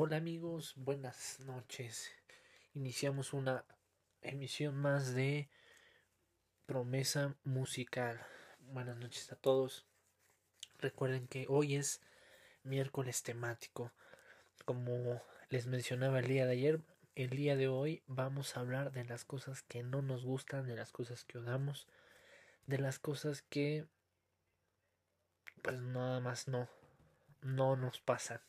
Hola amigos, buenas noches. Iniciamos una emisión más de promesa musical. Buenas noches a todos. Recuerden que hoy es miércoles temático. Como les mencionaba el día de ayer, el día de hoy vamos a hablar de las cosas que no nos gustan, de las cosas que odamos, de las cosas que pues nada más no no nos pasan.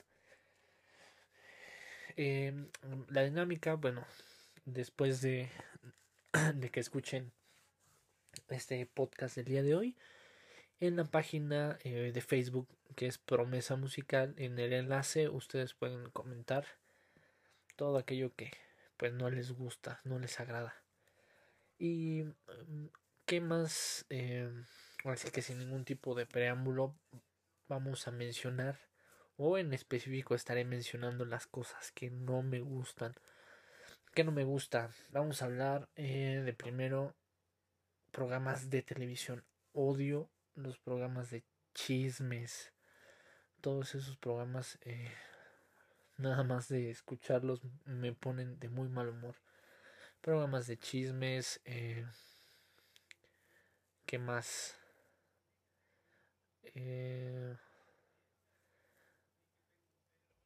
Eh, la dinámica, bueno, después de, de que escuchen este podcast del día de hoy, en la página eh, de Facebook que es Promesa Musical, en el enlace ustedes pueden comentar todo aquello que pues no les gusta, no les agrada. Y mm, qué más, eh, así que sin ningún tipo de preámbulo, vamos a mencionar o en específico estaré mencionando las cosas que no me gustan. Que no me gusta. Vamos a hablar eh, de primero programas de televisión. Odio los programas de chismes. Todos esos programas, eh, nada más de escucharlos, me ponen de muy mal humor. Programas de chismes. Eh, ¿Qué más? Eh,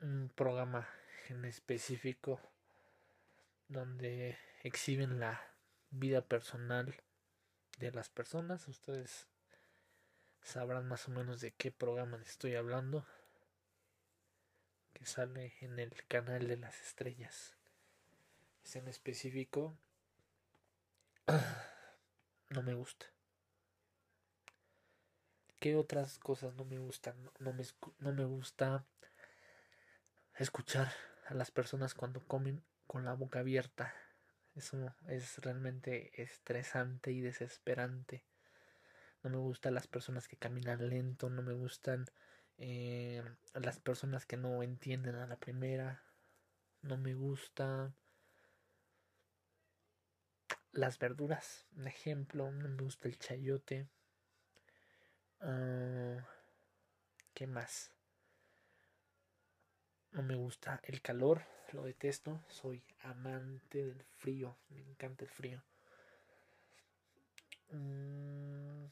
un programa en específico donde exhiben la vida personal de las personas. Ustedes sabrán más o menos de qué programa estoy hablando. Que sale en el canal de las estrellas. Es en específico. No me gusta. ¿Qué otras cosas no me gustan? No me, no me gusta escuchar a las personas cuando comen con la boca abierta. Eso es realmente estresante y desesperante. No me gustan las personas que caminan lento, no me gustan eh, las personas que no entienden a la primera. No me gusta las verduras, un ejemplo, no me gusta el chayote. Uh, ¿Qué más? No me gusta el calor, lo detesto. Soy amante del frío, me encanta el frío. Mm,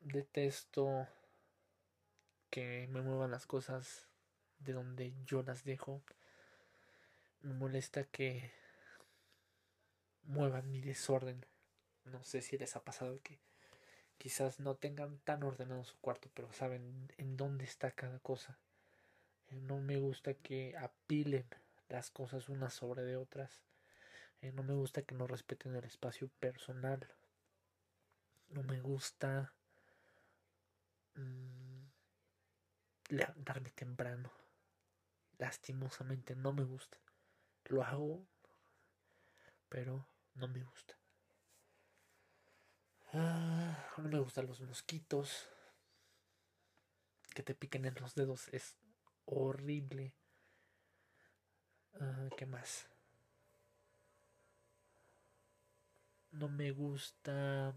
detesto que me muevan las cosas de donde yo las dejo. Me molesta que muevan mi desorden. No sé si les ha pasado que quizás no tengan tan ordenado su cuarto, pero saben en dónde está cada cosa. Eh, no me gusta que apilen las cosas unas sobre de otras. Eh, no me gusta que no respeten el espacio personal. No me gusta mm, levantarme temprano. Lastimosamente no me gusta. Lo hago, pero no me gusta. Ah, no me gustan los mosquitos. Que te piquen en los dedos es horrible. Uh, ¿Qué más? No me gusta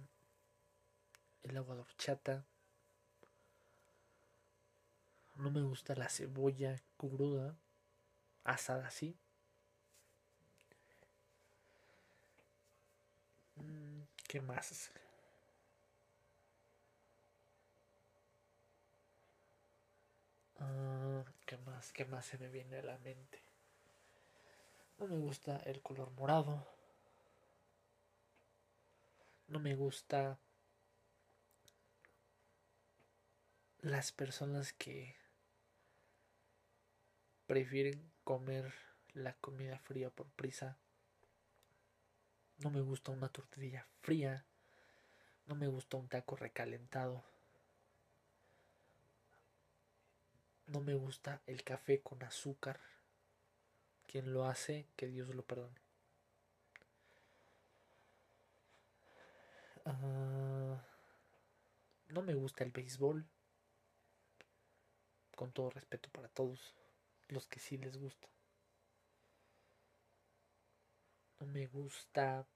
el agua de horchata. No me gusta la cebolla cruda, asada así. Mm, ¿Qué más? Ah, ¿Qué más? ¿Qué más se me viene a la mente? No me gusta el color morado. No me gusta las personas que prefieren comer la comida fría por prisa. No me gusta una tortilla fría. No me gusta un taco recalentado. No me gusta el café con azúcar. Quien lo hace, que Dios lo perdone. Uh, no me gusta el béisbol. Con todo respeto para todos los que sí les gusta. No me gusta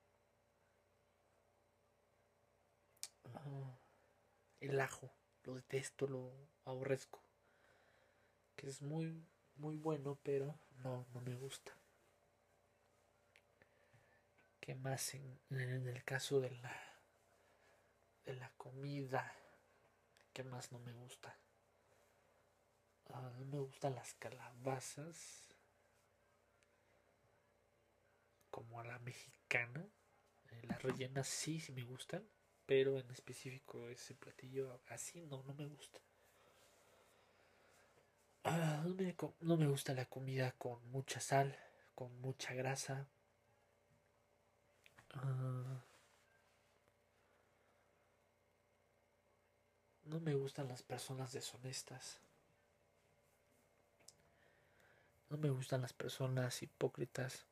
uh, el ajo. Lo detesto, lo aborrezco es muy muy bueno, pero no, no me gusta. ¿Qué más en, en el caso de la de la comida? ¿Qué más no me gusta? No me gustan las calabazas como a la mexicana. Eh, las rellenas sí, sí me gustan, pero en específico ese platillo así no, no me gusta. Ah, no, me, no me gusta la comida con mucha sal, con mucha grasa. Ah, no me gustan las personas deshonestas. No me gustan las personas hipócritas.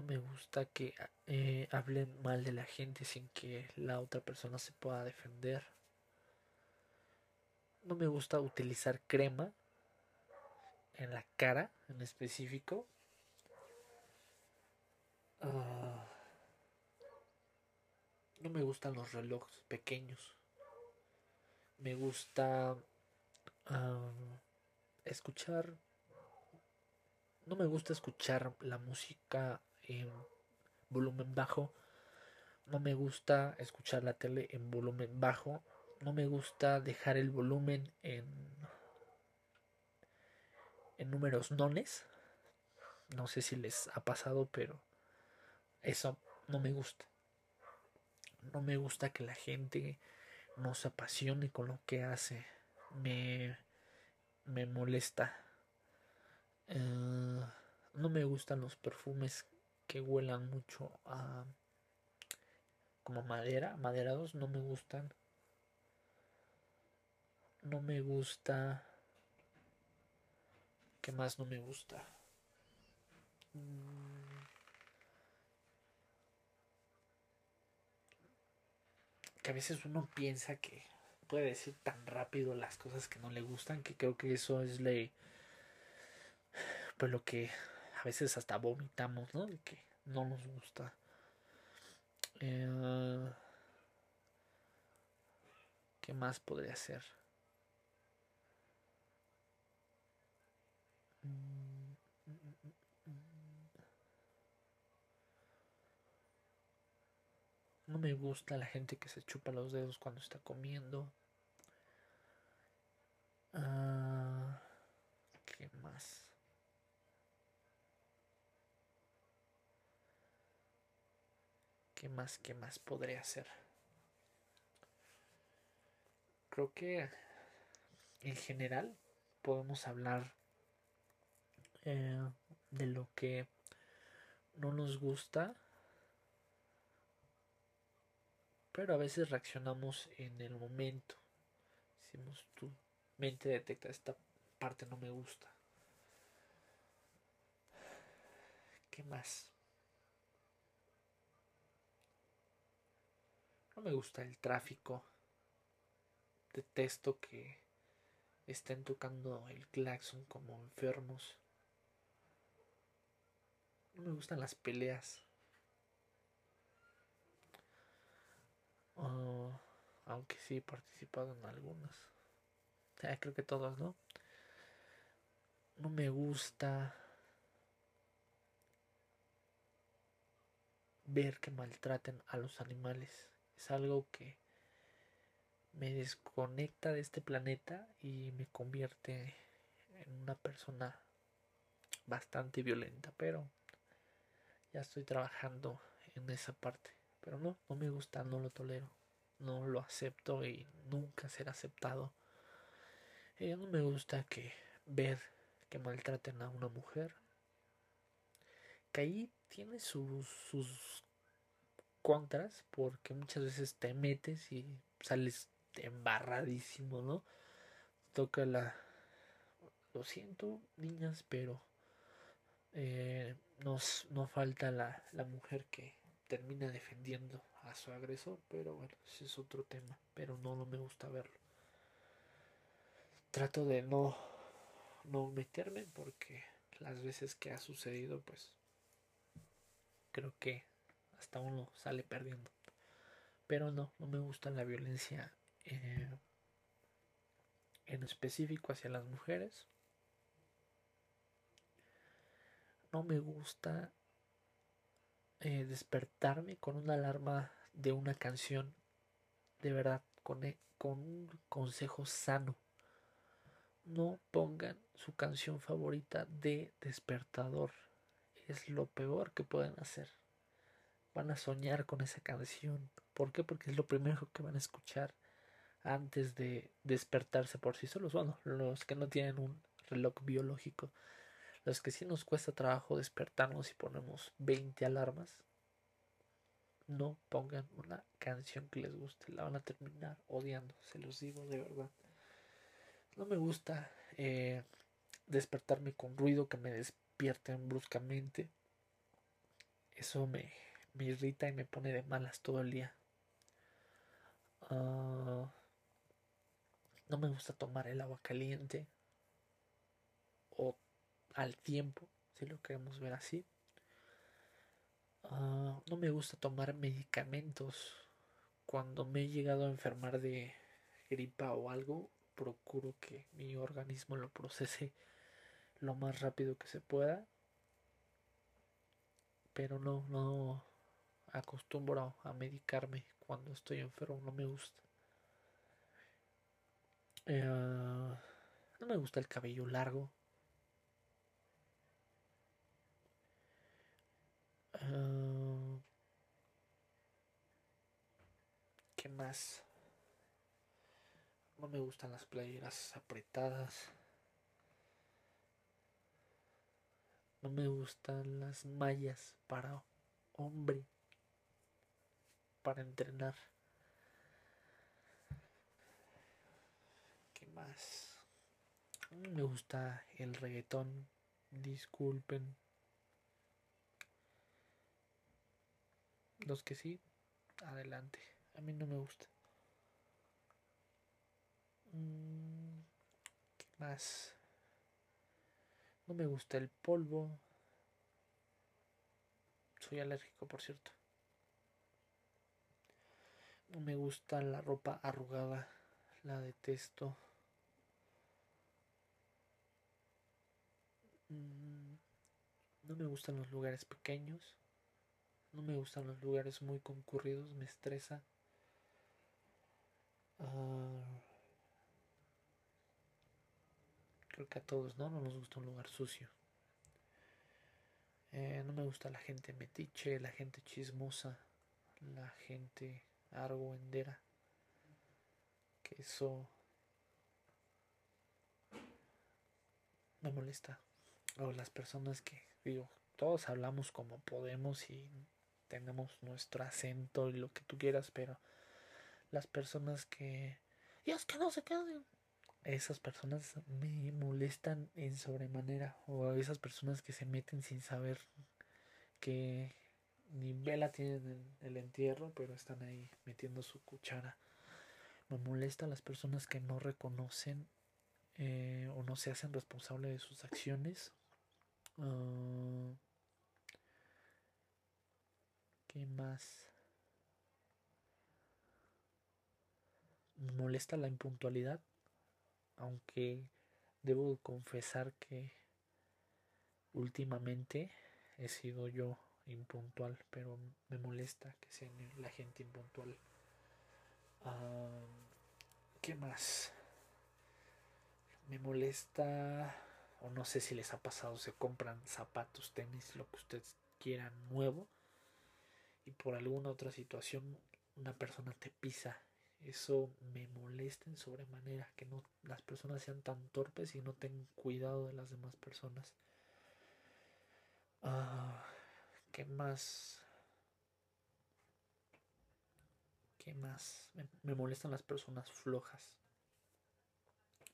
No me gusta que eh, hablen mal de la gente sin que la otra persona se pueda defender. No me gusta utilizar crema en la cara en específico. Ah, no me gustan los relojes pequeños. Me gusta escuchar. No me gusta escuchar la música en volumen bajo. No me gusta escuchar la tele en volumen bajo. No me gusta dejar el volumen en, en números nones. No sé si les ha pasado, pero eso no me gusta. No me gusta que la gente no se apasione con lo que hace. Me, me molesta. Uh, no me gustan los perfumes que huelan mucho a como madera, maderados no me gustan. No me gusta. ¿Qué más no me gusta? Mm. Que a veces uno piensa que puede decir tan rápido las cosas que no le gustan que creo que eso es le pues lo que a veces hasta vomitamos, ¿no? De que no nos gusta. Eh, ¿Qué más podría ser? No me gusta la gente que se chupa los dedos cuando está comiendo. Ah, ¿Qué más? ¿Qué más, qué más podría hacer? Creo que en general podemos hablar eh, de lo que no nos gusta, pero a veces reaccionamos en el momento. Decimos, tu mente detecta esta parte no me gusta. ¿Qué más? No me gusta el tráfico. Detesto que estén tocando el claxon como enfermos. No me gustan las peleas. Oh, aunque sí he participado en algunas. creo que todas, ¿no? No me gusta ver que maltraten a los animales es algo que me desconecta de este planeta y me convierte en una persona bastante violenta, pero ya estoy trabajando en esa parte. Pero no, no me gusta, no lo tolero, no lo acepto y nunca será aceptado. Y no me gusta que ver que maltraten a una mujer. Que ahí tiene sus, sus contras porque muchas veces te metes y sales embarradísimo, ¿no? Toca la... Lo siento, niñas, pero eh, nos, no falta la, la mujer que termina defendiendo a su agresor, pero bueno, ese es otro tema, pero no, no me gusta verlo. Trato de no, no meterme porque las veces que ha sucedido, pues creo que hasta uno sale perdiendo. Pero no, no me gusta la violencia eh, en específico hacia las mujeres. No me gusta eh, despertarme con una alarma de una canción. De verdad, e, con un consejo sano. No pongan su canción favorita de despertador. Es lo peor que pueden hacer. Van a soñar con esa canción. ¿Por qué? Porque es lo primero que van a escuchar antes de despertarse por sí solos. Bueno, los que no tienen un reloj biológico. Los que sí nos cuesta trabajo despertarnos y ponemos 20 alarmas. No pongan una canción que les guste. La van a terminar odiando. Se los digo de verdad. No me gusta eh, despertarme con ruido que me despierten bruscamente. Eso me, me irrita y me pone de malas todo el día. Uh, no me gusta tomar el agua caliente o al tiempo, si lo queremos ver así. Uh, no me gusta tomar medicamentos. Cuando me he llegado a enfermar de gripa o algo, procuro que mi organismo lo procese lo más rápido que se pueda. Pero no, no acostumbro a medicarme cuando estoy enfermo, no me gusta. Eh, no me gusta el cabello largo. Uh, ¿Qué más? No me gustan las playeras apretadas. No me gustan las mallas para hombre. Para entrenar. más. Me gusta el reggaetón. Disculpen. Los que sí, adelante. A mí no me gusta. Mm, ¿Qué más? No me gusta el polvo. Soy alérgico, por cierto. No me gusta la ropa arrugada. La detesto. Mm, no me gustan los lugares pequeños. No me gustan los lugares muy concurridos. Me estresa. Ah, creo que a todos, ¿no? No nos gusta un lugar sucio. Eh, no me gusta la gente metiche, la gente chismosa, la gente argüendera. Que eso me molesta. O las personas que, digo, todos hablamos como podemos y tenemos nuestro acento y lo que tú quieras, pero las personas que, y es que no se queden, esas personas me molestan en sobremanera, o esas personas que se meten sin saber que ni vela tienen el entierro, pero están ahí metiendo su cuchara. Me molesta las personas que no reconocen eh, o no se hacen responsables de sus acciones Ah, ¿Qué más? Me molesta la impuntualidad, aunque debo confesar que últimamente he sido yo impuntual, pero me molesta que sea la gente impuntual. Ah, ¿Qué más? Me molesta o no sé si les ha pasado, se compran zapatos, tenis, lo que ustedes quieran nuevo y por alguna otra situación una persona te pisa. Eso me molesta en sobremanera, que no las personas sean tan torpes y no tengan cuidado de las demás personas. Ah, ¿Qué más? ¿Qué más? Me, molestan las personas flojas.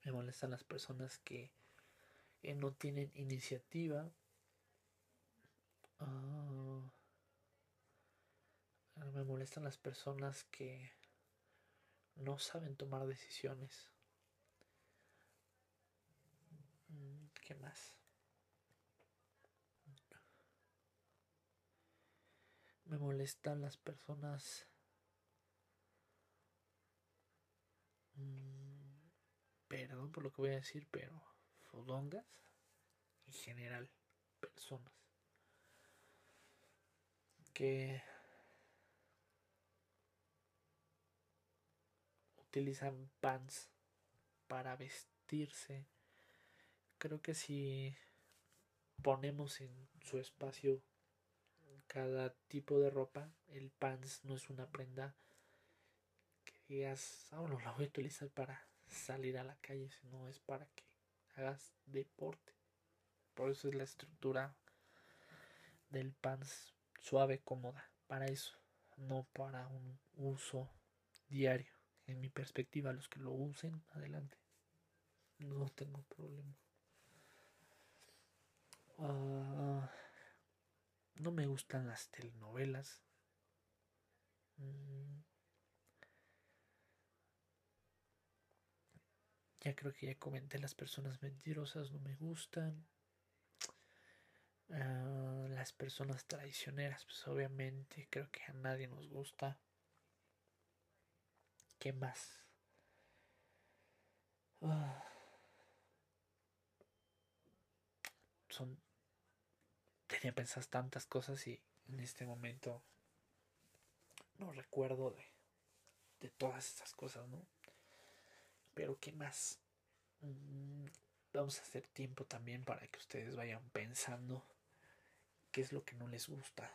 Me molestan las personas que no tienen iniciativa. Ah, me molestan las personas que no saben tomar decisiones. Mm, ¿Qué más? Me molestan las personas mm, perdón por lo que voy a decir, pero fodongas en general, personas que utilizan pants para vestirse. Creo que si ponemos en su espacio cada tipo de ropa, el pants no es una prenda que digas, ah, bueno, la voy a utilizar para salir a la calle, sino es para que hagas deporte. Por eso es la estructura del pants suave, cómoda, para eso, no para un uso diario. En mi perspectiva, los que lo usen, adelante. No tengo problema. Uh, no me gustan las telenovelas. Mm. Ya creo que ya comenté las personas mentirosas no me gustan. Uh, las personas traicioneras, pues obviamente creo que a nadie nos gusta. ¿Qué más? Uh, son tenía pensadas tantas cosas y en este momento no recuerdo de, de todas estas cosas, ¿no? Pero ¿qué más? Mm, vamos a hacer tiempo también para que ustedes vayan pensando qué es lo que no les gusta.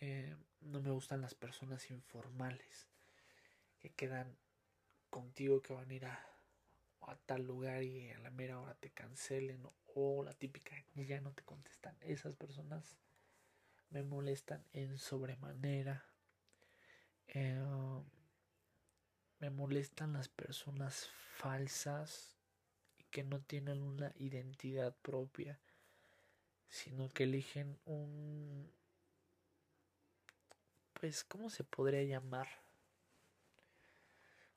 Eh, no me gustan las personas informales que quedan contigo que van a ir a a tal lugar y a la mera hora te cancelen o la típica ya no te contestan. Esas personas me molestan en sobremanera. Eh, me molestan las personas falsas que no tienen una identidad propia, sino que eligen un... Pues, ¿cómo se podría llamar?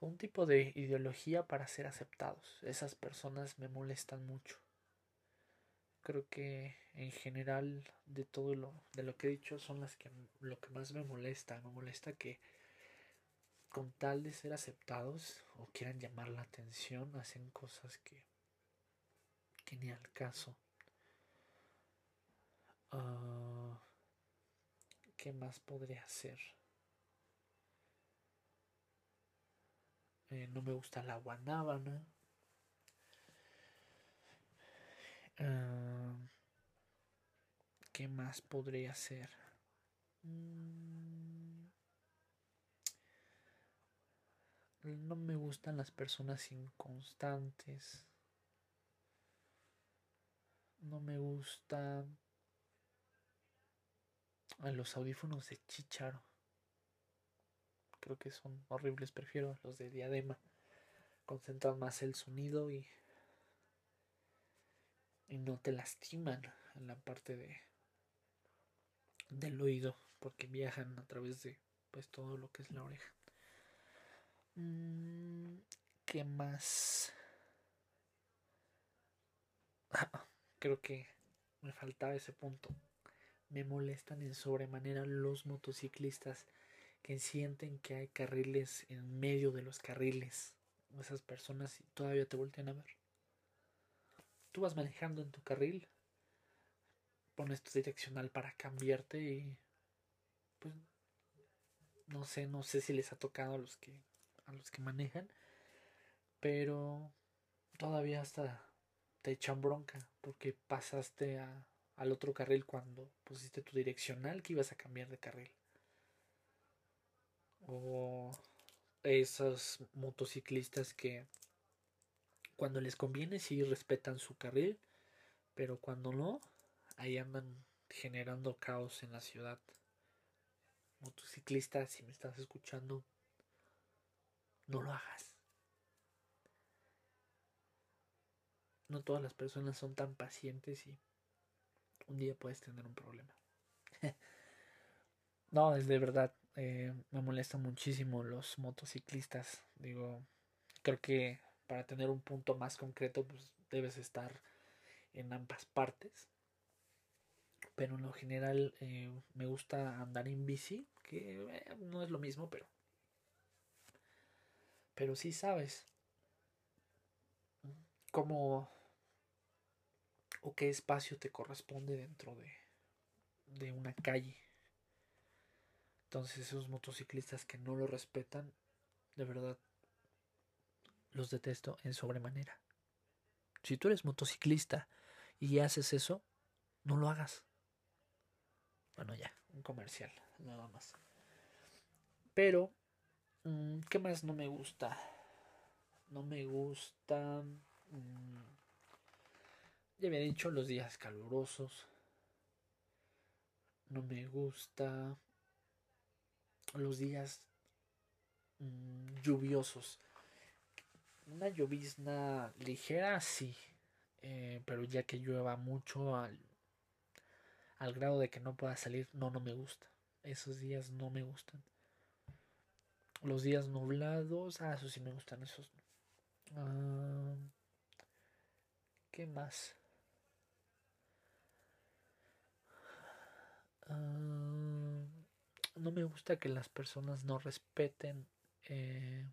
Un tipo de ideología para ser aceptados. Esas personas me molestan mucho. Creo que en general de todo lo de lo que he dicho son las que lo que más me molesta, me molesta que con tal de ser aceptados o quieran llamar la atención hacen cosas que que ni al caso. Uh, ¿Qué más podría hacer? Eh, no me gusta la guanábana. Ah, ¿Qué más podría ser? Mm, no me gustan las personas inconstantes. No me gustan los audífonos de chicharo creo que son horribles, prefiero los de diadema. Concentran más el sonido y, y no te lastiman en la parte de del oído porque viajan a través de pues todo lo que es la oreja. Mm, ¿Qué más? creo que me faltaba ese punto. Me molestan en sobremanera los motociclistas que sienten que hay carriles en medio de los carriles. Esas personas todavía te voltean a ver. Tú vas manejando en tu carril, pones tu direccional para cambiarte y pues no sé, no sé si les ha tocado a los que a los que manejan, pero todavía hasta te echan bronca porque pasaste a, al otro carril cuando pusiste tu direccional que ibas a cambiar de carril o esos motociclistas que cuando les conviene sí respetan su carril, pero cuando no, ahí andan generando caos en la ciudad. Motociclista, si me estás escuchando, no lo hagas. No todas las personas son tan pacientes y un día puedes tener un problema. no, es de verdad. Eh, me molesta muchísimo los motociclistas. Digo, creo que para tener un punto más concreto, pues debes estar en ambas partes. pero en lo general eh, me gusta andar en bici, que eh, no es lo mismo, pero pero sí sabes cómo o qué espacio te corresponde dentro de, de una calle. Entonces esos motociclistas que no lo respetan, de verdad, los detesto en sobremanera. Si tú eres motociclista y haces eso, no lo hagas. Bueno, ya, un comercial, nada más. Pero, mm, ¿qué más no me gusta? No me gusta... Mm, ya había dicho los días calurosos. No me gusta los días mm, lluviosos. Una llovizna ligera, sí. Eh, pero ya que llueva mucho al, al grado de que no pueda salir, no, no me gusta. Esos días no me gustan. Los días nublados, ah, eso sí me gustan, esos. Ah, ¿Qué más? Ah, no me gusta que las personas no respeten eh,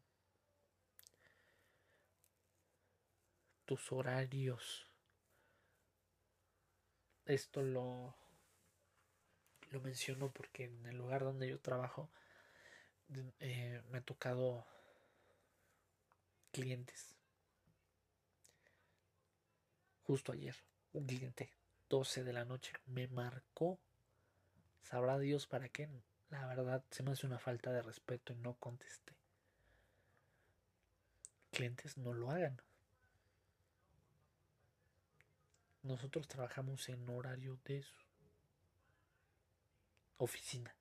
tus horarios. Esto lo, lo menciono porque en el lugar donde yo trabajo eh, me ha tocado clientes. Justo ayer, un cliente, 12 de la noche, me marcó. Sabrá Dios para qué. La verdad, se me hace una falta de respeto y no contesté. Clientes, no lo hagan. Nosotros trabajamos en horario de oficina.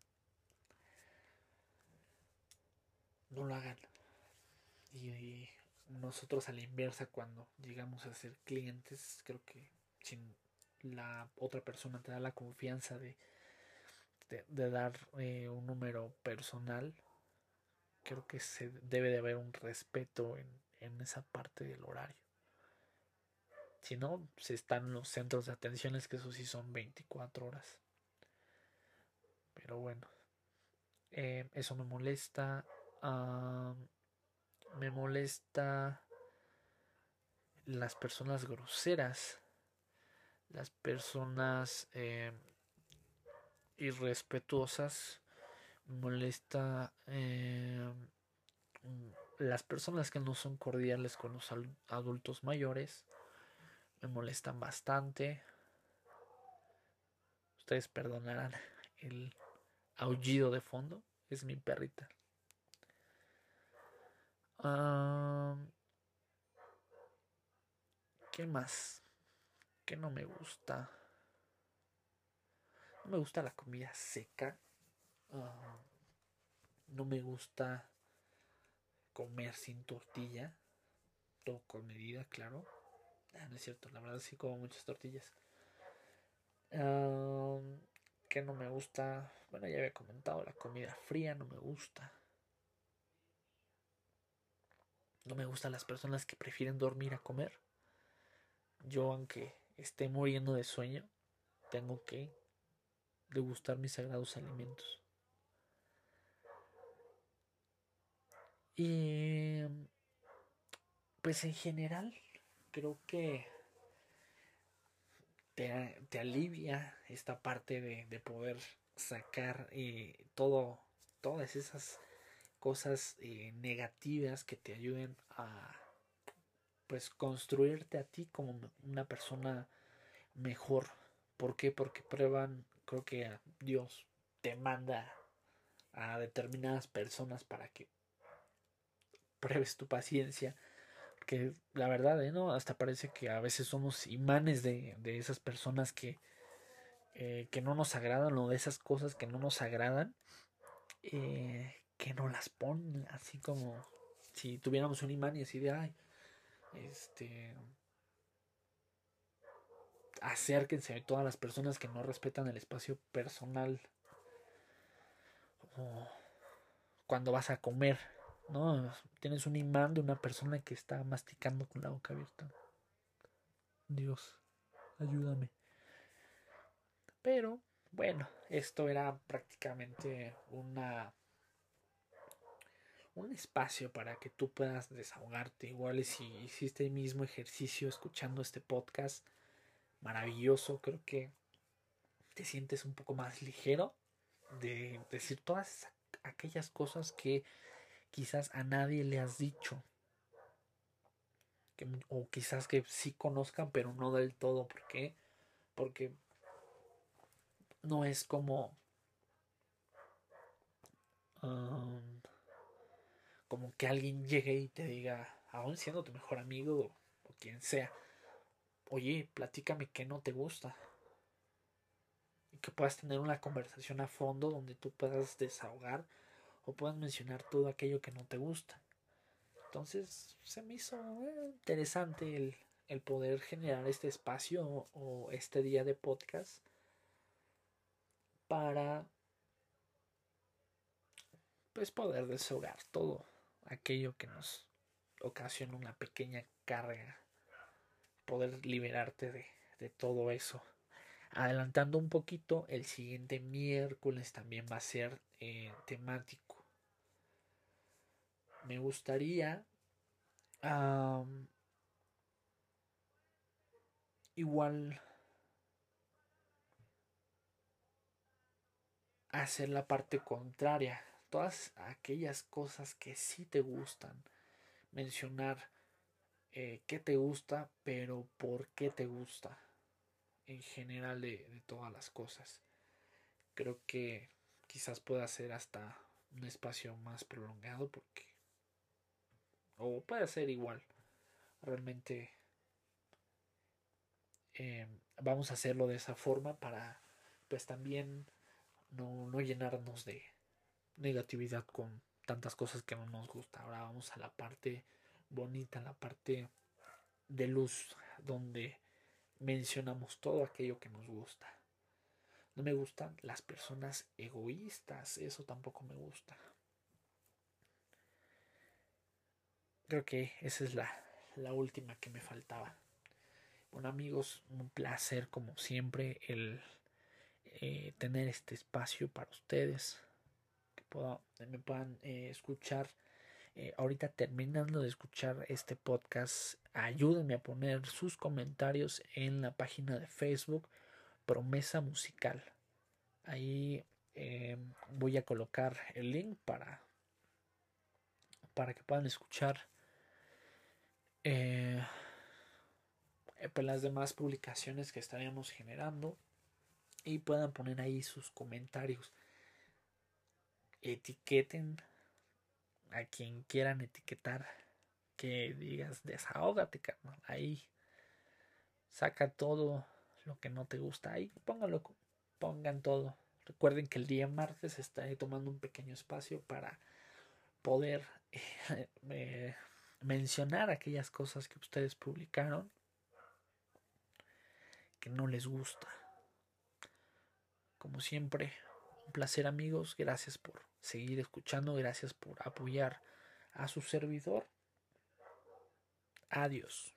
No lo hagan. Y, nosotros a la inversa, cuando llegamos a ser clientes, creo que si la otra persona te da la confianza de, de, dar eh, un número personal, creo que se debe de haber un respeto en, en esa parte del horario. Si no, se están los centros de atenciones, que eso sí son 24 horas. Pero bueno, eh, eso me molesta. me molesta las personas groseras, las personas eh, irrespetuosas, molesta eh, las personas que no son cordiales con los adultos mayores me molestan bastante. Ustedes perdonarán el aullido de fondo. Es mi perrita. ¿Qué más? ¿Qué no me gusta? Me gusta la comida seca. no me gusta comer sin tortilla. Todo con medida, claro. Ah, no es cierto, la verdad sí como muchas tortillas. que no me gusta. Bueno, ya había comentado, la comida fría no me gusta. No me gustan las personas que prefieren dormir a comer. Yo, aunque esté muriendo de sueño, tengo que degustar mis sagrados alimentos. Y pues en general creo que te, alivia esta parte de, poder sacar eh, todo, todas esas cosas eh, negativas que te ayuden a pues construirte a ti como una persona mejor. ¿Por qué? Porque prueban, creo que Dios te manda a determinadas personas para que pruebes tu paciencia que la verdad, ¿eh? ¿no? Hasta parece que a veces somos imanes de, esas personas que, eh, que no nos agradan o de esas cosas que no nos agradan, eh, que no las ponen, así como si tuviéramos un imán y así de, ay, este, acérquense a todas las personas que no respetan el espacio personal. Cuando vas a comer, no, tienes un imán de una persona que está masticando con la boca abierta. Dios, ayúdame. Pero bueno, esto era prácticamente una un espacio para que tú puedas desahogarte. Igual si hiciste el mismo ejercicio escuchando este podcast, maravilloso, creo que te sientes un poco más ligero de decir todas aquellas cosas que quizás a nadie le has dicho. O quizás que sí conozcan, pero no del todo. ¿Por qué? Porque no es como um, como que alguien llegue y te diga, aún siendo tu mejor amigo o, quien sea, oye, platícame qué no te gusta. Y que puedas tener una conversación a fondo donde tú puedas desahogar o puedas mencionar todo aquello que no te gusta. Entonces se me hizo eh, interesante el, el poder generar este espacio o este día de podcast para pues poder desahogar todo aquello que nos ocasiona una pequeña carga poder liberarte de, de todo eso adelantando un poquito el siguiente miércoles también va a ser eh, temático me gustaría igual hacer la parte contraria. Todas aquellas cosas que sí te gustan. Mencionar eh, qué te gusta, pero por qué te gusta. En general de, de todas las cosas. Creo que quizás pueda ser hasta un espacio más prolongado porque... O puede ser igual. Realmente eh, vamos a hacerlo de esa forma para pues también no, no llenarnos de negatividad con tantas cosas que no nos gusta. Ahora vamos a la parte bonita, la parte de luz, donde mencionamos todo aquello que nos gusta. No me gustan las personas egoístas, eso tampoco me gusta. Creo que esa es la, la última que me faltaba. Bueno amigos, un placer como siempre el eh, tener este espacio para ustedes, que me puedan eh, escuchar. Eh, ahorita terminando de escuchar este podcast, ayúdenme a poner sus comentarios en la página de Facebook Promesa Musical. Ahí voy a colocar el link para, para que puedan escuchar pues las demás publicaciones que estaríamos generando y puedan poner ahí sus comentarios. Etiqueten a quien quieran etiquetar. Que digas, desahógate, carnal. Ahí saca todo lo que no te gusta. Ahí póngalo, pongan todo. Recuerden que el día martes estaré tomando un pequeño espacio para poder eh, mencionar aquellas cosas que ustedes publicaron que no les gusta. Como siempre, un placer amigos, gracias por seguir escuchando, gracias por apoyar a su servidor. Adiós.